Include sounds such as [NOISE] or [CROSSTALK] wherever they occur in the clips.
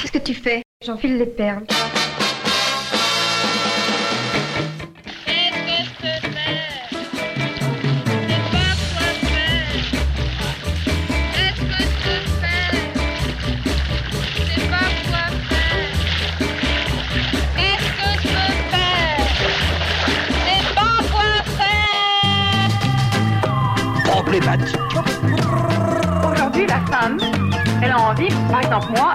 Qu'est-ce que tu fais? J'enfile les perles. Aujourd'hui, la femme, elle a envie, par exemple moi,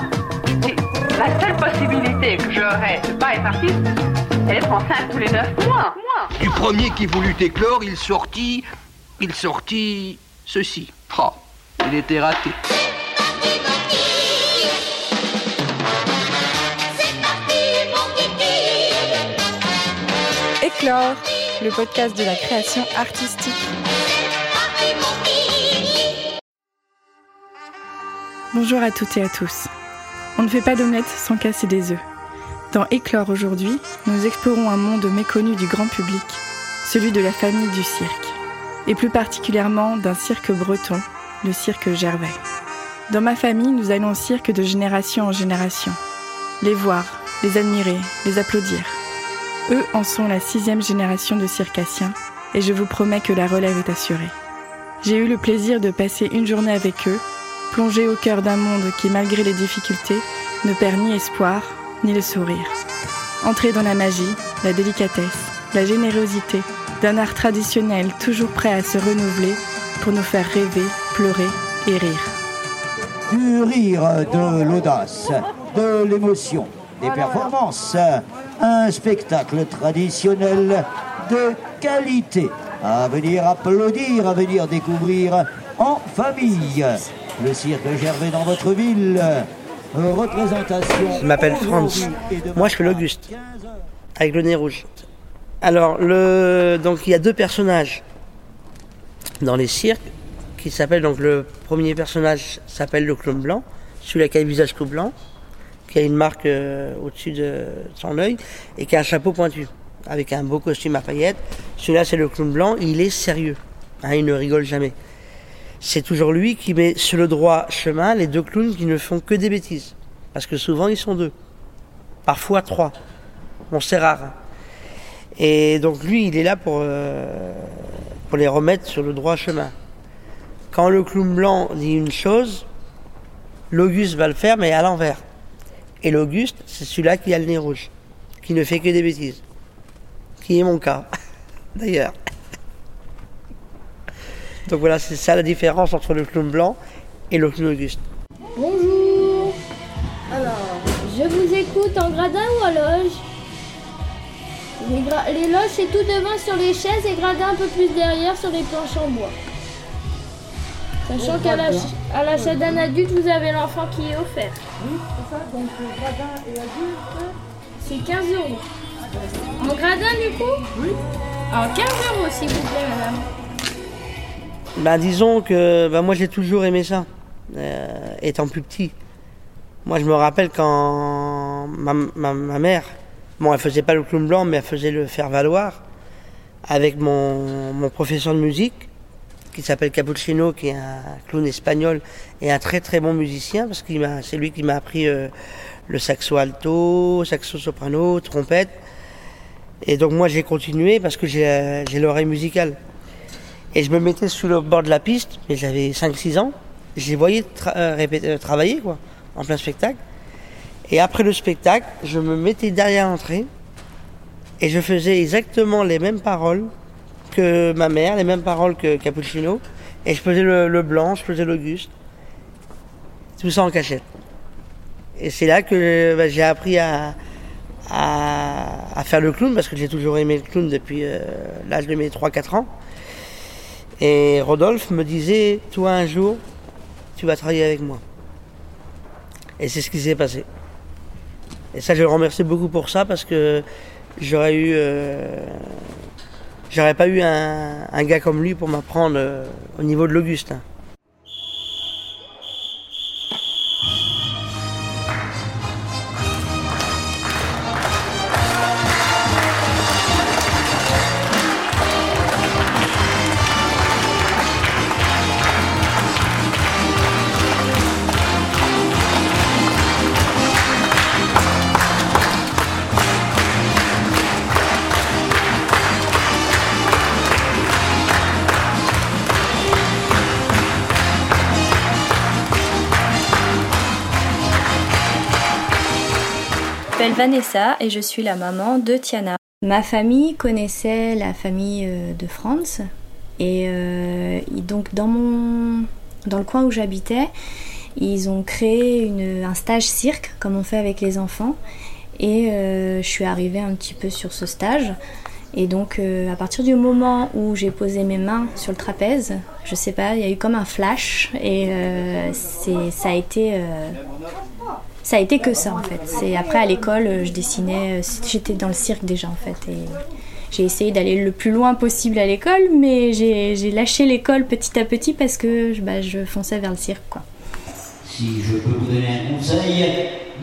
la seule possibilité que j'aurais de pas être artiste, c'est d'être enceinte tous les neuf mois. Du premier qui voulut éclore, il sortit, il sortit ceci. Oh, il était raté. Éclore, le podcast de la création artistique. Bonjour à toutes et à tous. On ne fait pas d'omelette sans casser des œufs. Dans Éclore aujourd'hui, nous explorons un monde méconnu du grand public, celui de la famille du cirque, et plus particulièrement d'un cirque breton, le cirque Gervais. Dans ma famille, nous allons au cirque de génération en génération, les voir, les admirer, les applaudir. Eux en sont la sixième génération de circassiens, et je vous promets que la relève est assurée. J'ai eu le plaisir de passer une journée avec eux plongé au cœur d'un monde qui, malgré les difficultés, ne perd ni espoir, ni le sourire. Entrer dans la magie, la délicatesse, la générosité d'un art traditionnel toujours prêt à se renouveler pour nous faire rêver, pleurer et rire. Du rire, de l'audace, de l'émotion, des performances, un spectacle traditionnel de qualité à venir applaudir, à venir découvrir en famille le cirque Gervais dans votre ville. Représentation. Je m'appelle Franz. Moi, je fais l'Auguste. Avec le nez rouge. Alors, le... donc, il y a deux personnages dans les cirques qui s'appellent. Donc, le premier personnage s'appelle le clown blanc, celui qui a le visage tout blanc, qui a une marque euh, au-dessus de son œil et qui a un chapeau pointu avec un beau costume à paillettes. Celui-là, c'est le clown blanc. Il est sérieux. Hein, il ne rigole jamais c'est toujours lui qui met sur le droit chemin les deux clowns qui ne font que des bêtises. Parce que souvent ils sont deux. Parfois trois. Bon, c'est rare. Et donc lui, il est là pour, euh, pour les remettre sur le droit chemin. Quand le clown blanc dit une chose, l'Auguste va le faire, mais à l'envers. Et l'Auguste, c'est celui-là qui a le nez rouge, qui ne fait que des bêtises. Qui est mon cas, [LAUGHS] d'ailleurs. Donc voilà, c'est ça la différence entre le clown blanc et le clown Auguste. Bonjour Alors, je vous écoute en gradin ou à loge? Les, loges, c'est tout devant sur les chaises et gradin un peu plus derrière sur les planches en bois. Sachant qu'à l'achat d'un adulte, vous avez l'enfant qui est offert. Oui, c'est ça. Donc, gradin et adulte C'est 15 euros. En gradin, du coup? Oui. Alors, 15 euros, s'il vous plaît, madame. Ben, disons que ben, moi j'ai toujours aimé ça, euh, étant plus petit. Moi je me rappelle quand ma, ma, ma, mère, bon elle faisait pas le clown blanc mais elle faisait le faire valoir avec mon, mon professeur de musique qui s'appelle Cappuccino qui est un clown espagnol et un très très bon musicien parce m'a c'est lui qui m'a appris euh, le saxo alto, saxo soprano, trompette. Et donc moi j'ai continué parce que j'ai l'oreille musicale. Et je me mettais sur le bord de la piste, mais j'avais 5-6 ans. Je les voyais euh, euh, travailler, quoi, en plein spectacle. Et après le spectacle, je me mettais derrière l'entrée et je faisais exactement les mêmes paroles que ma mère, les mêmes paroles que Cappuccino. Et je faisais le, blanc, je faisais l'Auguste. Tout ça en cachette. Et c'est là que bah, j'ai appris à, à, faire le clown, parce que j'ai toujours aimé le clown depuis euh, l'âge de mes 3-4 ans. Et Rodolphe me disait, toi un jour, tu vas travailler avec moi. Et c'est ce qui s'est passé. Et ça, je le remercie beaucoup pour ça parce que j'aurais eu, euh, j'aurais pas eu un, gars comme lui pour m'apprendre euh, au niveau de l'Augustin. M'appelle Vanessa et je suis la maman de Tiana. Ma famille connaissait la famille euh, de Franz et euh, donc dans mon dans le coin où j'habitais, ils ont créé un stage cirque comme on fait avec les enfants et euh, je suis arrivée un petit peu sur ce stage. Et donc, à partir du moment où j'ai posé mes mains sur le trapèze, je sais pas, il y a eu comme un flash et c'est, ça a été ça a été que ça en fait. C'est après à l'école, euh, je dessinais, euh, j'étais dans le cirque déjà en fait et j'ai essayé d'aller le plus loin possible à l'école, mais j'ai lâché l'école petit à petit parce que bah, je fonçais vers le cirque quoi. Si je peux vous donner un conseil,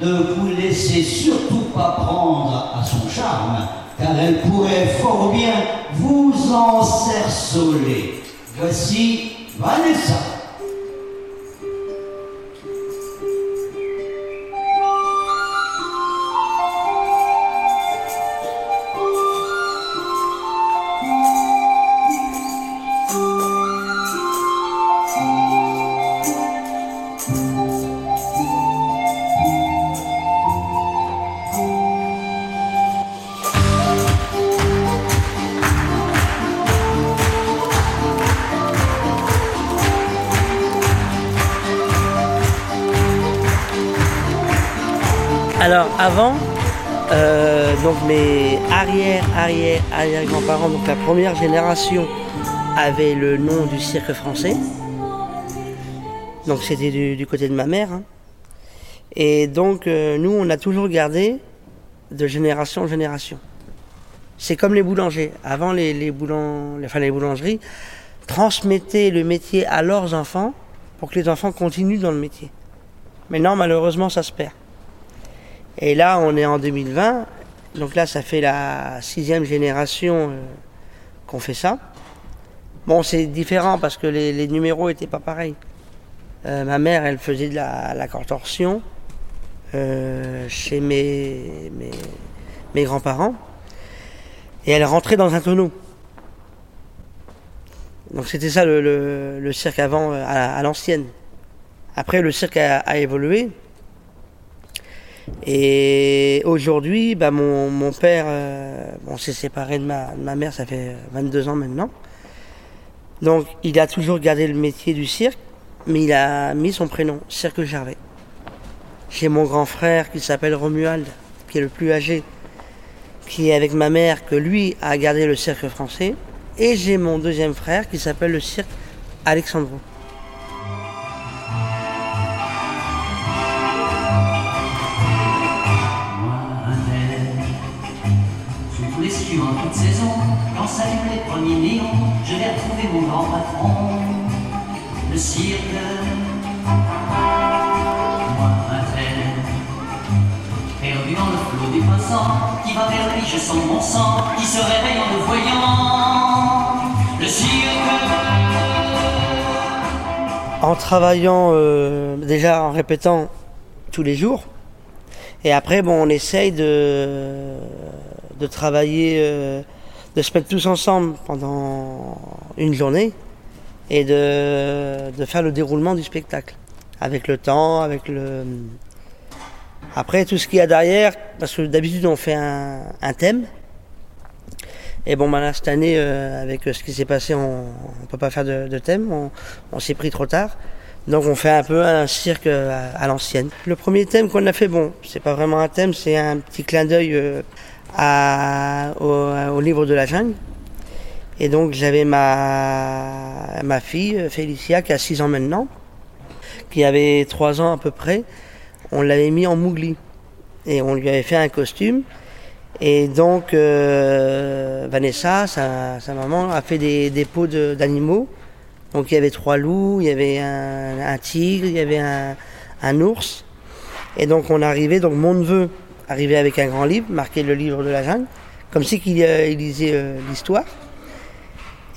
ne vous laissez surtout pas prendre à son charme, car elle pourrait fort bien vous encerceler. Voici Vanessa. Alors avant, euh, donc mes arrière, arrière, arrière grands-parents, donc la première génération avait le nom du cirque français. Donc c'était du, côté de ma mère. Hein. Et donc euh, nous, on a toujours gardé de génération en génération. C'est comme les boulangers. Avant, les, les, enfin, les boulangeries transmettaient le métier à leurs enfants pour que les enfants continuent dans le métier. Maintenant, malheureusement, ça se perd. Et là, on est en 2020. Donc là, ça fait la sixième génération euh, qu'on fait ça. Bon, c'est différent parce que les, numéros étaient pas pareils. Euh, ma mère, elle faisait de la, contorsion euh, chez mes, mes, grands-parents. Et elle rentrait dans un tonneau. Donc c'était ça le, cirque avant, à, l'ancienne. Après, le cirque a évolué. Et aujourd'hui, bah, mon, père, euh, on s'est séparé de ma, de ma mère, ça fait 22 ans maintenant. Donc il a toujours gardé le métier du cirque, mais il a mis son prénom, Cirque Gervais. J'ai mon grand frère qui s'appelle Romuald, qui est le plus âgé, qui est avec ma mère, que lui a gardé le cirque français. Et j'ai mon deuxième frère qui s'appelle le cirque Alexandro. Je vais retrouver mon grand patron, le cirque. Moi, train, perdu dans le flot du passant, qui va vers lui, je sens mon sang, qui se réveille en le voyant, le cirque. En travaillant, euh, déjà en répétant tous les jours, et après, bon, on essaye de, de travailler. Euh, de se mettre tous ensemble pendant une journée et de, faire le déroulement du spectacle. Avec le temps, avec le... Après, tout ce qu'il y a derrière, parce que d'habitude on fait un, thème. Et bon, ben là, cette année, euh, avec ce qui s'est passé, on ne peut pas faire de, thème, on, s'est pris trop tard. Donc on fait un peu un cirque à, à l'ancienne. Le premier thème qu'on a fait, bon, c'est pas vraiment un thème, c'est un petit clin d'œil euh, à, au, livre de la jungle. Et donc j'avais ma, ma fille, Félicia, qui a 6 ans maintenant, qui avait 3 ans à peu près. On l'avait mis en mougli. Et on lui avait fait un costume. Et donc euh, Vanessa, sa, sa, maman, a fait des, des pots d'animaux. Donc il y avait trois loups, il y avait un, un tigre, il y avait un, un ours. Et donc on arrivait, donc mon neveu arrivé avec un grand livre, marqué le livre de la jungle, comme si qu'il euh, lisait euh, l'histoire.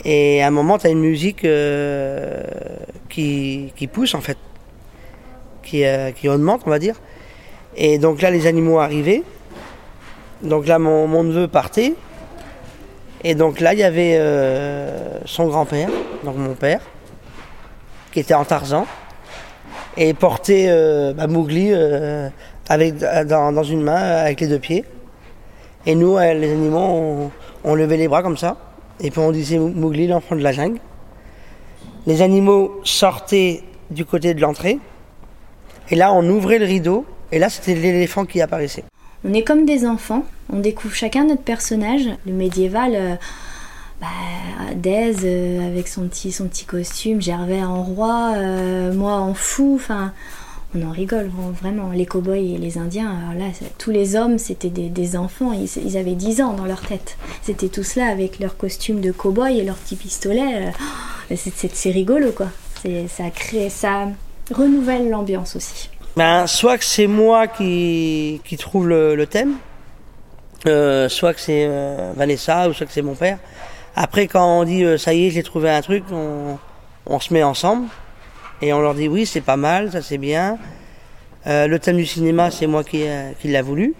Et à un moment, tu as une musique euh, qui, qui, pousse, en fait, qui, qui augmente, on va dire. Et donc là, les animaux arrivaient. Donc là, mon, neveu partait. Et donc là, il y avait son grand-père, donc mon père, qui était en Tarzan. et euh, bah, Mowgli avec, dans, dans une main avec les deux pieds. Et nous, euh, les animaux, on, on levait les bras comme ça. Et puis on disait Mowgli, l'enfant de la jungle. Les animaux sortaient du côté de l'entrée. Et là, on ouvrait le rideau. Et là, c'était l'éléphant qui apparaissait. On est comme des enfants, on découvre chacun notre personnage. Le médiéval, euh, bah, euh, avec son petit, son petit costume, Gervais en roi, euh, moi en fou, enfin, on en rigole vraiment. Les cow-boys et les Indiens, alors là, tous les hommes, c'était des, enfants, ils, ils avaient 10 ans dans leur tête. C'était tous là avec leur costume de cow-boy et leur petit pistolet. euh, oh, c'est- rigolo quoi. Ça crée, ça renouvelle l'ambiance aussi. Ben, soit que c'est moi qui, trouve le, thème, euh, soit que c'est euh, Vanessa, ou soit que c'est mon père. Après, quand on dit ça y est, j'ai trouvé un truc, on se met ensemble et on leur dit oui, c'est pas mal, ça c'est bien. Euh, le thème du cinéma, c'est moi qui, euh, qui l'a voulu.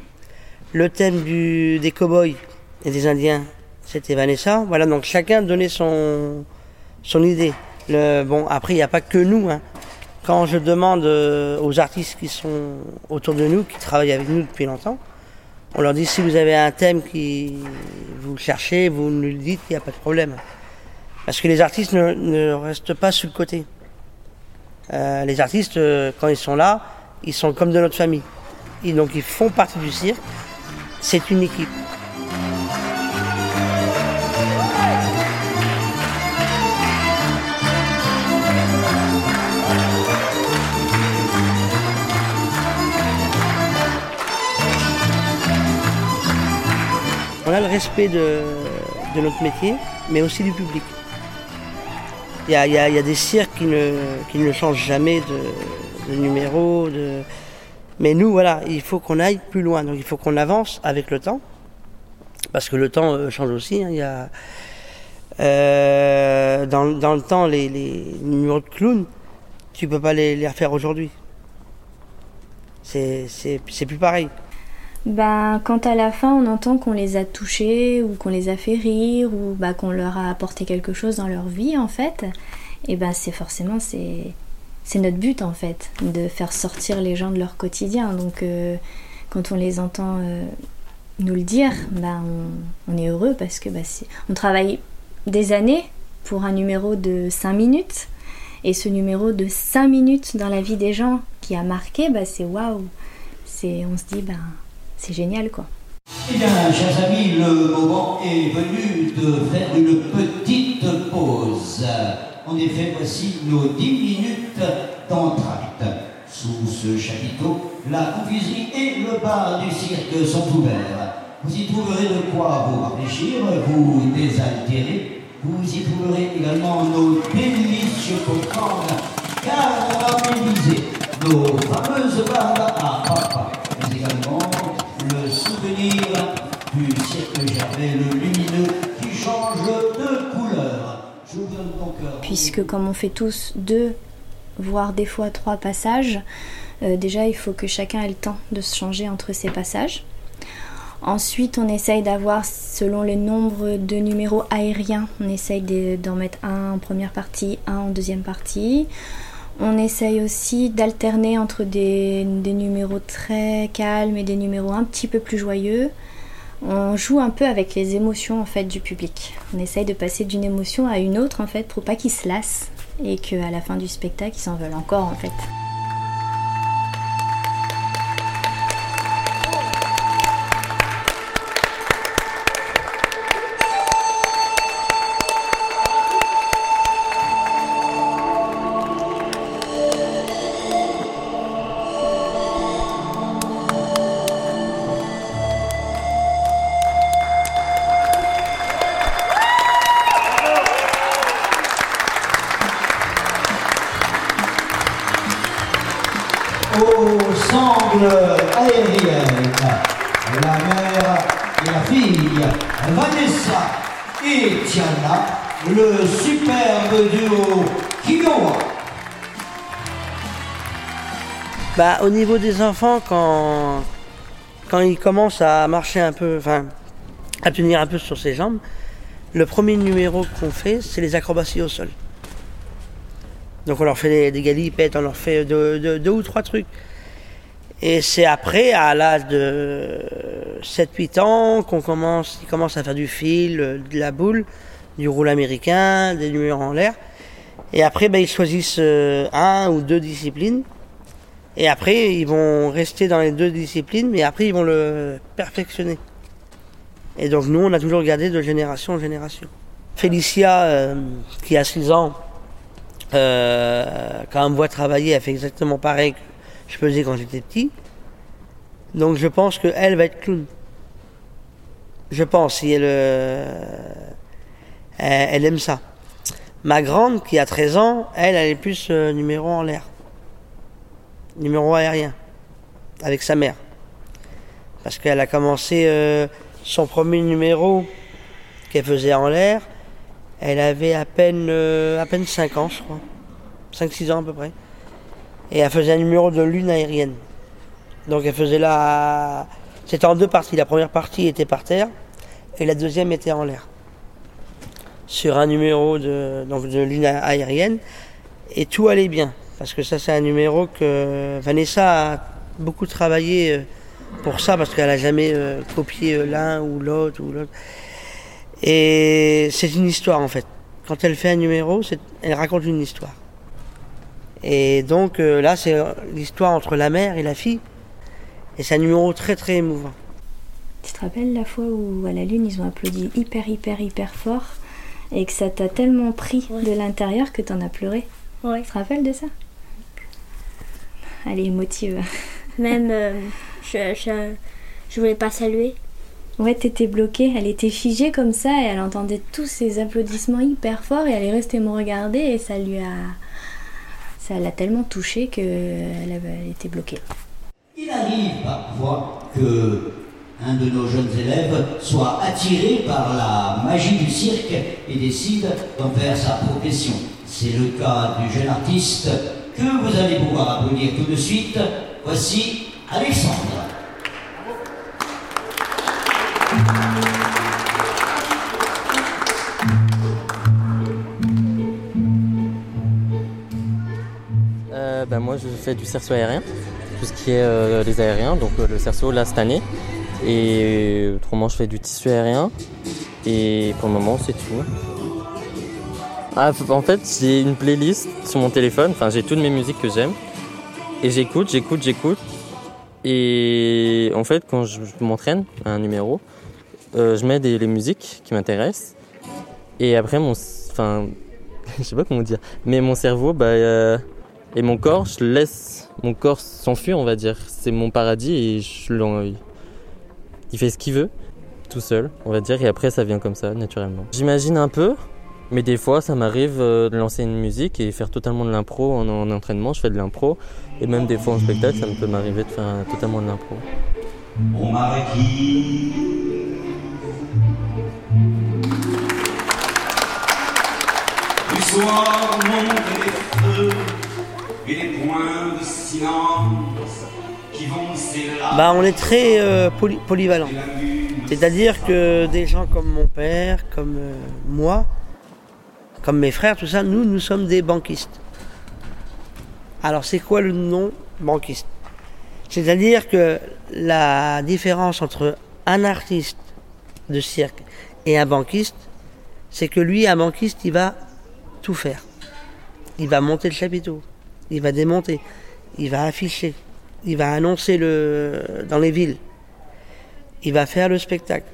Le thème des cow-boys et des Indiens, c'était Vanessa. Voilà, donc chacun donnait son, son idée. Bon, après, il n'y a pas que nous. Hein. Quand je demande euh, aux artistes qui sont autour de nous, qui travaillent avec nous depuis longtemps, on leur dit si vous avez un thème qui vous cherchez, vous nous le dites, il n'y a pas de problème. Parce que les artistes ne, ne restent pas sur le côté. Euh, les artistes, euh, quand ils sont là, ils sont comme de notre famille. Donc ils font partie du cirque. C'est une équipe. On a le respect de notre métier, mais aussi du public. Il y y y a des cirques qui ne, qui ne changent jamais de, de numéro. De... Mais nous, voilà, il faut qu'on aille plus loin. Donc il faut qu'on avance avec le temps. Parce que le temps euh, change aussi. hein. Il y a, euh, dans, dans le temps, les, les numéros de clown, tu peux pas les, les refaire aujourd'hui. C'est plus pareil. Ben, quand à la fin on entend qu'on les a touchés ou qu'on les a fait rire ou bah, qu'on leur a apporté quelque chose dans leur vie en fait, et ben c'est forcément c'est c'est notre but en fait de faire sortir les gens de leur quotidien. Donc euh, quand on les entend euh, nous le dire, ben on, est heureux parce que bah, c'est- on travaille des années pour un numéro de 5 minutes et ce numéro de 5 minutes dans la vie des gens qui a marqué, bah, c'est waouh. C'est on se dit ben c'est génial quoi. Eh bien, chers amis, le moment est venu de faire une petite pause. En effet, voici nos 10 minutes d'entracte. Sous ce chapiteau, la confiserie et le bar du cirque sont ouverts. Vous y trouverez de quoi vous rafraîchir, vous désaltérer. Vous y trouverez également nos délicieux popcorn, car on a réalisé nos fameuses barres à Comme on fait tous deux, voire des fois trois passages, euh, déjà il faut que chacun ait le temps de se changer entre ces passages. Ensuite, on essaye d'avoir, selon le nombre de numéros aériens, on essaye de- d'en mettre un en première partie, un en deuxième partie. On essaye aussi d'alterner entre des numéros très calmes et des numéros un petit peu plus joyeux. On joue un peu avec les émotions en fait du public. On essaye de passer d'une émotion à une autre en fait pour pas qu'ils se lassent et qu'à la fin du spectacle ils s'en veulent encore en fait. Bah, au niveau des enfants, quand, quand ils commencent à marcher un peu, enfin, à tenir un peu sur ses jambes, le premier numéro qu'on fait, c'est les acrobaties au sol. Donc on leur fait des, des galipettes, on leur fait deux, ou trois trucs. Et c'est après, à l'âge de 7-8 ans, qu'on commence, ils commencent à faire du fil, de la boule, du roule américain, des numéros en l'air. Et après, ben, ils choisissent euh, un ou deux disciplines. Et après, ils vont rester dans les deux disciplines, mais après, ils vont le perfectionner. Et donc, nous, on a toujours gardé de génération en génération. Félicia, euh, qui a 6 ans, euh, quand on me voit travailler, elle fait exactement pareil que je faisais quand j'étais petit. Donc, je pense qu'elle va être clown. Je pense, si elle, euh, elle, elle aime ça. Ma grande, qui a 13 ans, elle, elle est plus euh, numéro en l'air. Numéro aérien. Avec sa mère. Parce qu'elle a commencé euh, son premier numéro qu'elle faisait en l'air. Elle avait à peine, euh, à peine 5 ans, je crois. 5-6 ans à peu près. Et elle faisait un numéro de lune aérienne. Donc elle faisait la... C'était en deux parties. La première partie était par terre et la deuxième était en l'air. Sur un numéro de, donc de lune aérienne. Et tout allait bien. Parce que ça, c'est un numéro que Vanessa a beaucoup travaillé euh, pour ça, parce qu'elle a jamais euh, copié euh, l'un ou l'autre ou l'autre. Et c'est une histoire en fait. Quand elle fait un numéro, elle raconte une histoire. Et donc là, c'est l'histoire entre la mère et la fille. Et c'est un numéro très très émouvant. Tu te rappelles la fois où à la lune ils ont applaudi hyper hyper hyper fort et que ça t'a tellement pris de l'intérieur que t'en as pleuré? Ouais. Tu te rappelles de ça? Elle est émotive. Même, euh, je, je, je voulais pas saluer. Ouais, t'étais bloquée, elle était figée comme ça et elle entendait tous ces applaudissements hyper forts et elle est restée me regarder et ça lui a. Ça l'a tellement touchée qu'elle elle était bloquée. Il arrive parfois que un de nos jeunes élèves soit attiré par la magie du cirque et décide d'en faire sa profession. C'est le cas du jeune artiste que vous allez pouvoir applaudir tout de suite. Voici Alexandre. Euh, ben, moi, je fais du cerceau aérien, tout ce qui est euh, les aériens, donc euh, le cerceau là cette année. Et autrement, je fais du tissu aérien. Et pour le moment, c'est tout. Ah, en fait, j'ai une playlist sur mon téléphone. Enfin, j'ai toutes mes musiques que j'aime. Et j'écoute, j'écoute, j'écoute. Et en fait, quand je, m'entraîne à un numéro, euh, je mets des, les musiques qui m'intéressent. Et après, mon, enfin, [LAUGHS] je sais pas comment dire, mais mon cerveau, bah, euh, et mon corps, je laisse mon corps s'enfuir, on va dire. C'est mon paradis et je il fait ce qu'il veut, tout seul, on va dire, et après ça vient comme ça, naturellement. J'imagine un peu, mais des fois ça m'arrive euh, de lancer une musique et faire totalement de l'impro en, en entraînement, je fais de l'impro, et même des fois en spectacle, ça me peut m'arriver de faire euh, totalement de l'impro. On m'a. Du soir montent les feux et les points de silence qui vont s'élargir. Bah, on est très euh, poly- polyvalent. C'est-à-dire que des gens comme mon père, comme euh, moi, comme mes frères, tout ça, nous, nous sommes des banquistes. Alors, c'est quoi le nom banquiste? C'est-à-dire que la différence entre un artiste de cirque et un banquiste, c'est que lui, un banquiste, il va tout faire. Il va monter le chapiteau, il va démonter, il va afficher, il va annoncer le, dans les villes, il va faire le spectacle,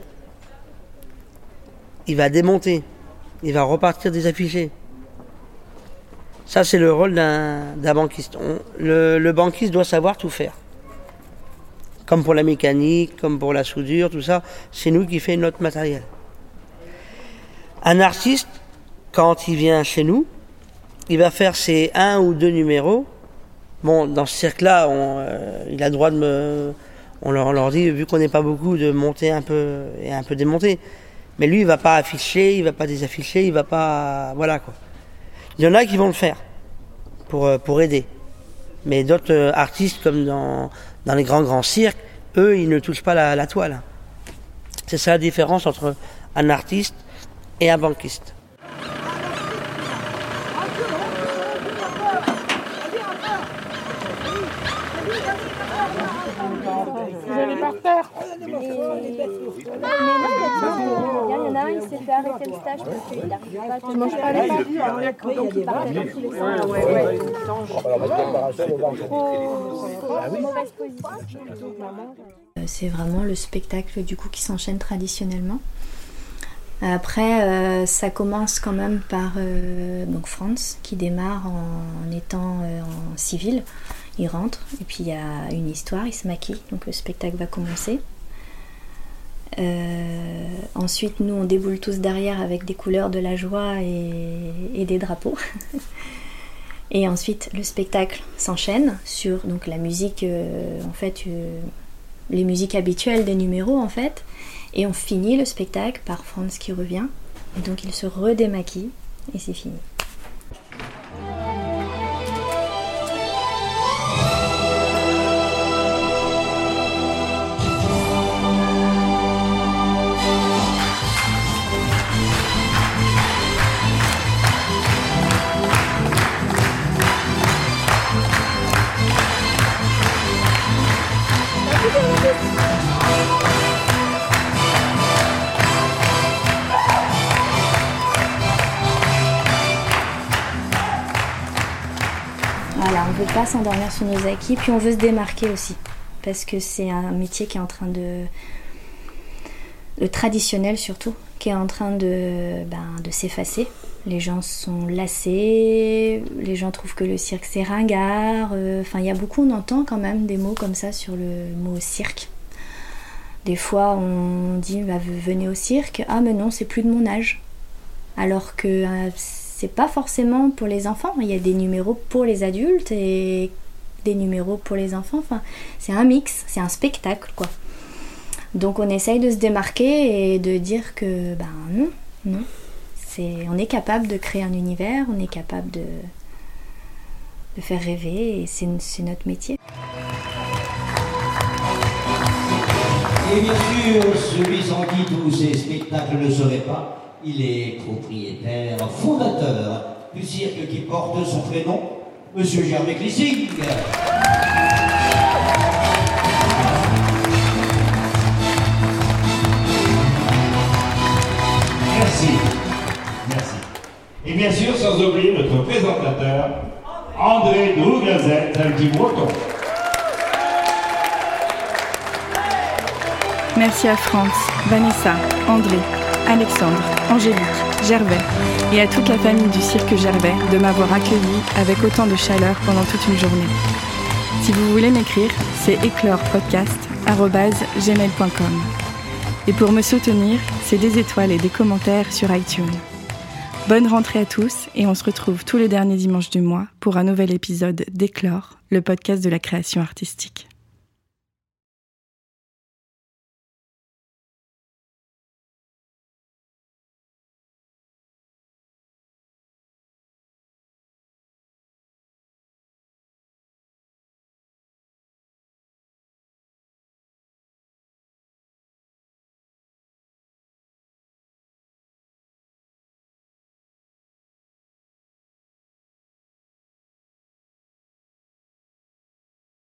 il va démonter, il va repartir des affichés. Ça, c'est le rôle d'un banquiste. Le, banquiste doit savoir tout faire. Comme pour la mécanique, comme pour la soudure, tout ça, c'est nous qui fait notre matériel. Un artiste, quand il vient chez nous, il va faire ses un ou deux numéros. Bon, dans ce cirque-là, euh, il a droit de me. On leur, on leur dit, vu qu'on n'est pas beaucoup, de monter un peu et un peu démonter. Mais lui, il va pas afficher, il va pas désafficher, il va pas. Voilà quoi. Il y en a qui vont le faire pour, euh, aider. Mais d'autres euh, artistes, comme dans, dans les grands grands cirques, eux, ils ne touchent pas la, la toile. C'est ça la différence entre un artiste et un banquiste. Par terre. Mais non, il y en a un, il s'est fait arrêter le stage parce qu'il n'arrivait pas à Tu manges pas les pâtes Donc il partait dans tous les sens. C'est vraiment le spectacle du coup qui s'enchaîne traditionnellement. Après, euh, ça commence quand même par euh, donc Franz qui démarre en étant euh, en civil. Il rentre et puis il y a une histoire, il se maquille, donc le spectacle va commencer. Euh, ensuite, nous on déboule tous derrière avec des couleurs de la joie et, des drapeaux. [LAUGHS] et ensuite, le spectacle s'enchaîne sur donc la musique, euh, en fait, euh, les musiques habituelles des numéros en fait. Et on finit le spectacle par Franz qui revient. Et donc il se redémaquille et c'est fini. S'endormir sur nos acquis, puis on veut se démarquer aussi. Parce que c'est un métier qui est en train de. le traditionnel surtout, qui est en train de, ben, de s'effacer. Les gens sont lassés, les gens trouvent que le cirque c'est ringard. euh, Enfin, il y a beaucoup, on entend quand même des mots comme ça sur le mot cirque. Des fois, on dit bah, venez au cirque. Ah, mais non, c'est plus de mon âge. Alors que euh, c'est pas forcément pour les enfants. Il y a des numéros pour les adultes et des numéros pour les enfants. Enfin, c'est un mix, c'est un spectacle, quoi. Donc, on essaye de se démarquer et de dire que, ben non, non. C'est, on est capable de créer un univers, on est capable de, de faire rêver et c'est, c'est notre métier. Et bien sûr, celui sans qui tous ces spectacles ne seraient pas, il est propriétaire, fondateur du cirque qui porte son prénom, Monsieur Gervais Clissing. Merci. Merci. Et bien sûr, sans oublier notre présentateur, André Dougazet, un petit breton. Merci à Franz, Vanessa, André, Alexandre, Angélique, Gervais et à toute la famille du cirque Gervais de m'avoir accueilli avec autant de chaleur pendant toute une journée. Si vous voulez m'écrire, c'est éclorepodcast.gmail.com. Et pour me soutenir, c'est des étoiles et des commentaires sur iTunes. Bonne rentrée à tous et on se retrouve tous les derniers dimanches du mois pour un nouvel épisode d'Éclore, le podcast de la création artistique.